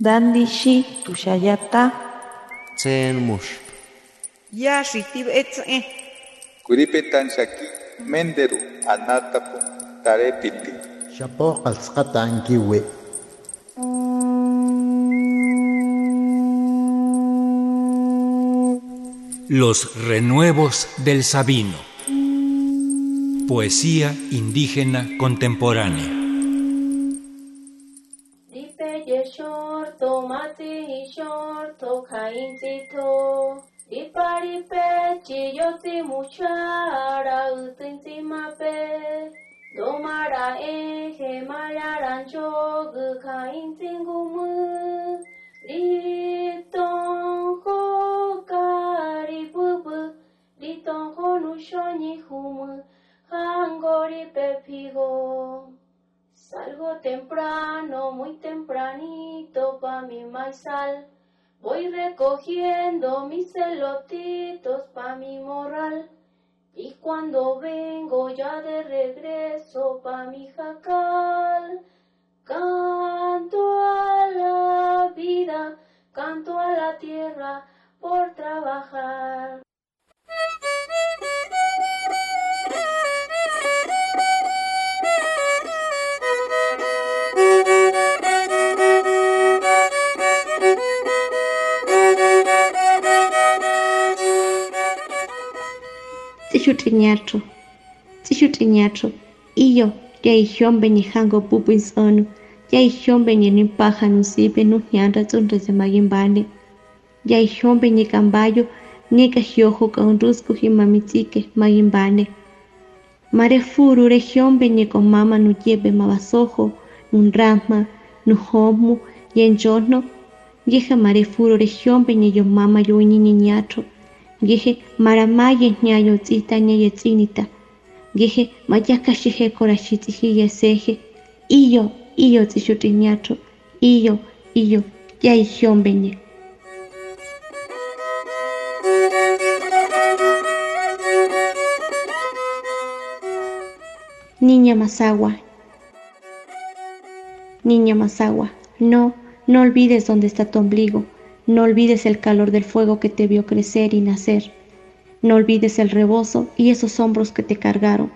Dandishi tushayata. Tsen mush. Ya shitib etze. Kuripetan shaki menderu anatapu tarepiti. Shapo qalsqata ankiwi. Los renuevos del Sabino. Poesía indígena contemporánea. Shorto kaintito. Diparipe chiyoti muchara utinti mape. Domara eje mayaran chogu kaintingumu. Liton ho karibubu. Liton ho nushoni humu. Hangori pepigo. Salgo temprano, muy tempranito pa mi maizal. Voy recogiendo mis celotitos pa mi morral. Y cuando vengo ya de regreso pa mi jacal, canto a la vida, canto a la tierra por trabajar. Tsihutriñacho, tsihutriñacho, iyo yaihombe ni hango pupuis onu, yaihombe ni nimpaja nusipe nu ñanra tsunre se magimbane, yaihombe ni cambayo, ni kahiojo kaunrusco himamitzike magimbane. Mare furu regiombe ni con mama nu yebe mabasojo, nun rama, nu homu, yenjono, yeja mare furu regiombe ni yo Geje maramaye ñayo tzita ñaye tzinita. Geje mayaka shihe korashitzi yeseje. Iyo, iyo tzishutiñacho. Iyo, iyo, ya ijiombeñe. Niña Masagua. Niña Masagua, no, no olvides dónde está tu ombligo. No olvides el calor del fuego que te vio crecer y nacer. No olvides el rebozo y esos hombros que te cargaron.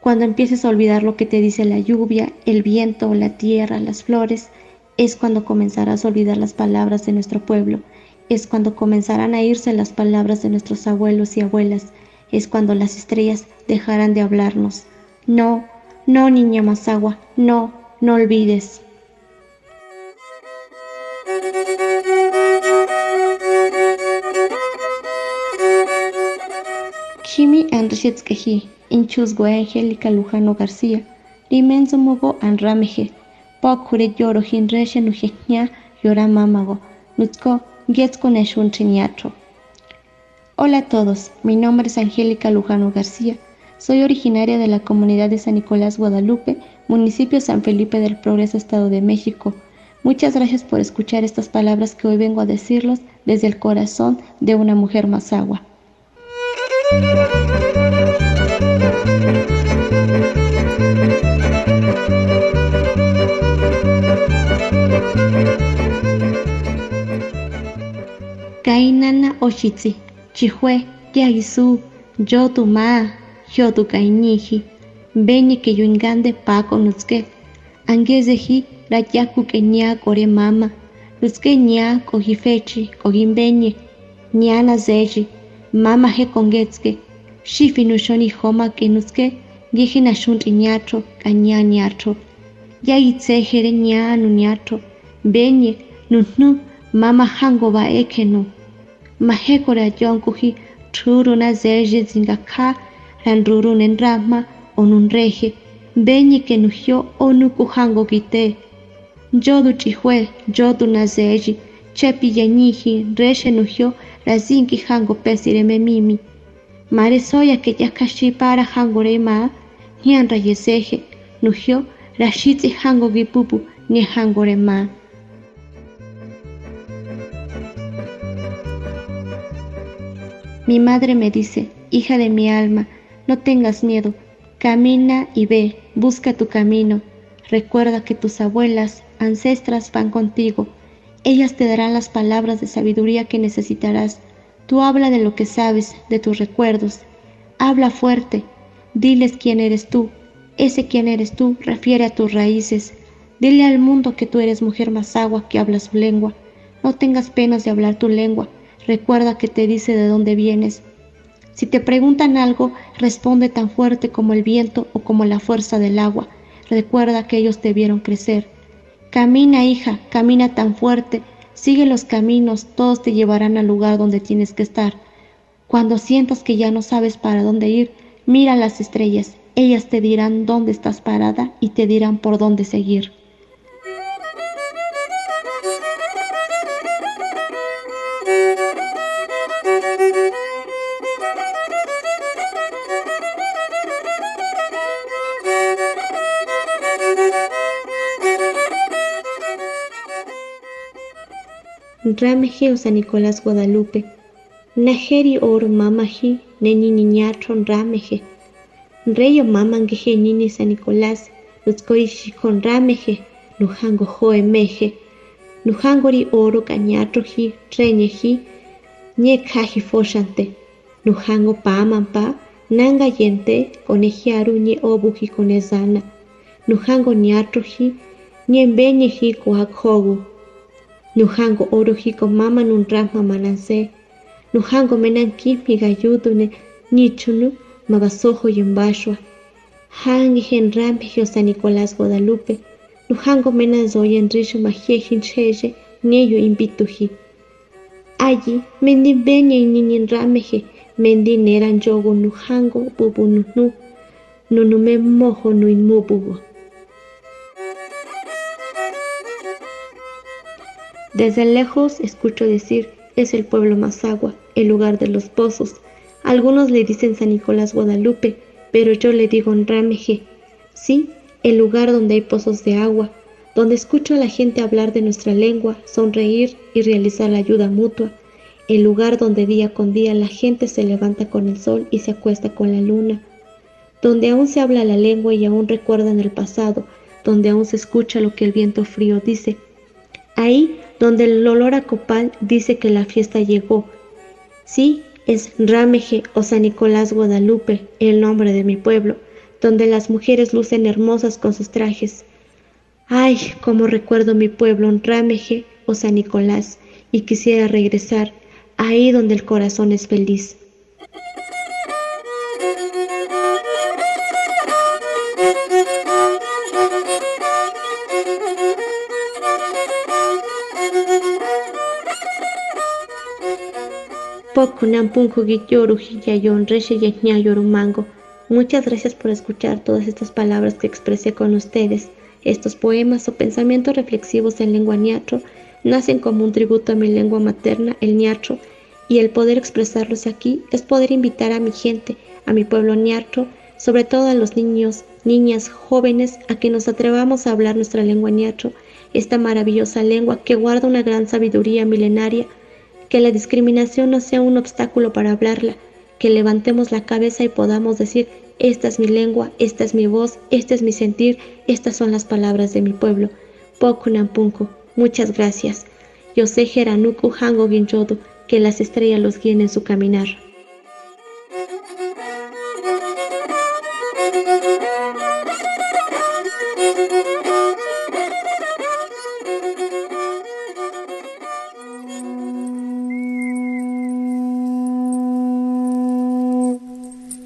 Cuando empieces a olvidar lo que te dice la lluvia, el viento, la tierra, las flores, es cuando comenzarás a olvidar las palabras de nuestro pueblo. Es cuando comenzarán a irse las palabras de nuestros abuelos y abuelas. Es cuando las estrellas dejarán de hablarnos. No, no, niña Mazagua, no, no olvides. Inchusgo Angélica Lujano García, Limenzo Mogo Anrameje, Pokure Yoro Hinreshe Nujejña Yora Mamago, Chiniatro. Hola a todos, mi nombre es Angélica Lujano García. Soy originaria de la comunidad de San Nicolás Guadalupe, municipio San Felipe del Progreso, Estado de México. Muchas gracias por escuchar estas palabras que hoy vengo a decirlos desde el corazón de una mujer mazagua. Kainana oshitsi, chihue, yagisu, yo tu ma, yo tu kainiji, beñi que yuingande paco nutske, angezeji, rayaku que ña kore mama, nutske ña kojifechi, kojimbeñe, mama he kongetske, shifi nushoni homa kenuske, yehe nashunt iñatro, kaña ñatro. Ya itse jere ña nuñatro, beñe, nujnu mama hango ba ekenu. Mahe kora yonkuhi, truru na zerje zingaka, ranruru nen o onun reje, beñe kenujio onu kuhango gite. Yodu chihue, yodu na zeji, chepi yanyihi, reshe nujio, razinki hango pesire me mimi. Mare soya que yakashi para hango rema, hian rayeseje, nuhio rashitzi hango gipupu ni hango rema. Mi madre me dice, hija de mi alma, no tengas miedo, camina y ve, busca tu camino. Recuerda que tus abuelas, ancestras van contigo. Ellas te darán las palabras de sabiduría que necesitarás. Tú habla de lo que sabes, de tus recuerdos. Habla fuerte. Diles quién eres tú. Ese quién eres tú refiere a tus raíces. Dile al mundo que tú eres mujer más agua que habla su lengua. No tengas penas de hablar tu lengua. Recuerda que te dice de dónde vienes. Si te preguntan algo, responde tan fuerte como el viento o como la fuerza del agua. Recuerda que ellos te vieron crecer. Camina, hija, camina tan fuerte. Sigue los caminos, todos te llevarán al lugar donde tienes que estar. Cuando sientas que ya no sabes para dónde ir, mira las estrellas. Ellas te dirán dónde estás parada y te dirán por dónde seguir. Rameje San Nicolás Guadalupe, Najeri or mamaji neni niñatron rameje, Reyo mamangeje nini San Nicolás, Luzkorishi con rameje, Lujango joemeje, Lujangori oro cañatroji, Reñeji, Ñekaji foshante, Lujango pamampa, Nanga yente, conejiaru ñe obuji conezana, Lujango ñatroji, Ñembeñeji coajogu, Nujango orojiko mama nun rama mananse. Nujango menan kimi gayudune nichunu mabasojo yumbashwa. Hangi hen rampi San Nicolás Guadalupe. Nujango menan zoyen risho majejin cheje neyo invituji. Allí mendi beña y niñin rameje mendi neran yogo nujango bubu nunu. Nunume mojo nuimubugo. Desde lejos escucho decir, es el pueblo más agua, el lugar de los pozos. Algunos le dicen San Nicolás Guadalupe, pero yo le digo Rameje. Sí, el lugar donde hay pozos de agua, donde escucho a la gente hablar de nuestra lengua, sonreír y realizar la ayuda mutua. El lugar donde día con día la gente se levanta con el sol y se acuesta con la luna. Donde aún se habla la lengua y aún recuerdan el pasado, donde aún se escucha lo que el viento frío dice. Ahí donde el olor a copal dice que la fiesta llegó. Sí, es Rameje o San Nicolás Guadalupe, el nombre de mi pueblo, donde las mujeres lucen hermosas con sus trajes. Ay, cómo recuerdo mi pueblo Rameje o San Nicolás, y quisiera regresar ahí donde el corazón es feliz. Muchas gracias por escuchar todas estas palabras que expresé con ustedes. Estos poemas o pensamientos reflexivos en lengua ñatro nacen como un tributo a mi lengua materna, el ñatro, y el poder expresarlos aquí es poder invitar a mi gente, a mi pueblo ñatro, sobre todo a los niños, niñas, jóvenes, a que nos atrevamos a hablar nuestra lengua ñatro, esta maravillosa lengua que guarda una gran sabiduría milenaria que la discriminación no sea un obstáculo para hablarla, que levantemos la cabeza y podamos decir, esta es mi lengua, esta es mi voz, este es mi sentir, estas son las palabras de mi pueblo. Pokunampunku, muchas gracias. Yo sé Jeranuku Hango Ginjodu, que las estrellas los guíen en su caminar.